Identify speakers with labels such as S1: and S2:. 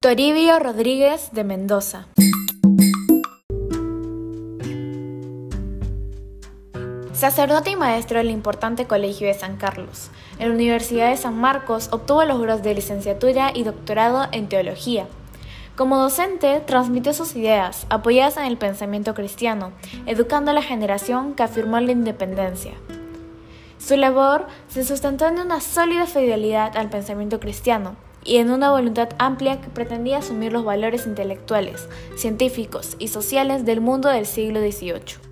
S1: Toribio Rodríguez de Mendoza. Sacerdote y maestro del importante Colegio de San Carlos. En la Universidad de San Marcos obtuvo los grados de licenciatura y doctorado en teología. Como docente, transmitió sus ideas, apoyadas en el pensamiento cristiano, educando a la generación que afirmó la independencia. Su labor se sustentó en una sólida fidelidad al pensamiento cristiano, y en una voluntad amplia que pretendía asumir los valores intelectuales, científicos y sociales del mundo del siglo XVIII.